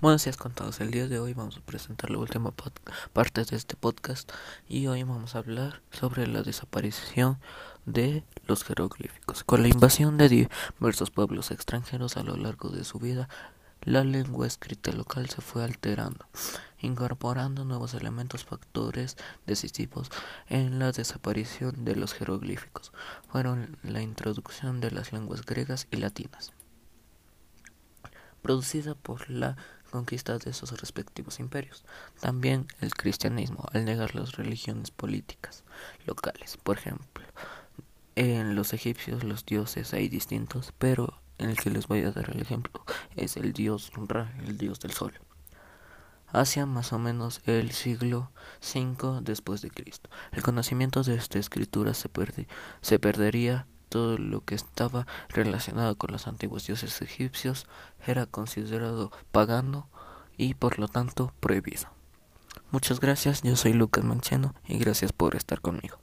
Buenos días con todos. El día de hoy vamos a presentar la última parte de este podcast y hoy vamos a hablar sobre la desaparición de los jeroglíficos. Con la invasión de diversos pueblos extranjeros a lo largo de su vida, la lengua escrita local se fue alterando, incorporando nuevos elementos factores decisivos en la desaparición de los jeroglíficos. Fueron la introducción de las lenguas griegas y latinas producida por la conquista de esos respectivos imperios. También el cristianismo, al negar las religiones políticas locales. Por ejemplo, en los egipcios los dioses hay distintos, pero en el que les voy a dar el ejemplo es el dios Ra, el dios del sol. Hacia más o menos el siglo V después de Cristo. El conocimiento de esta escritura se perdería todo lo que estaba relacionado con los antiguos dioses egipcios era considerado pagano y por lo tanto prohibido. Muchas gracias, yo soy Lucas Mancheno y gracias por estar conmigo.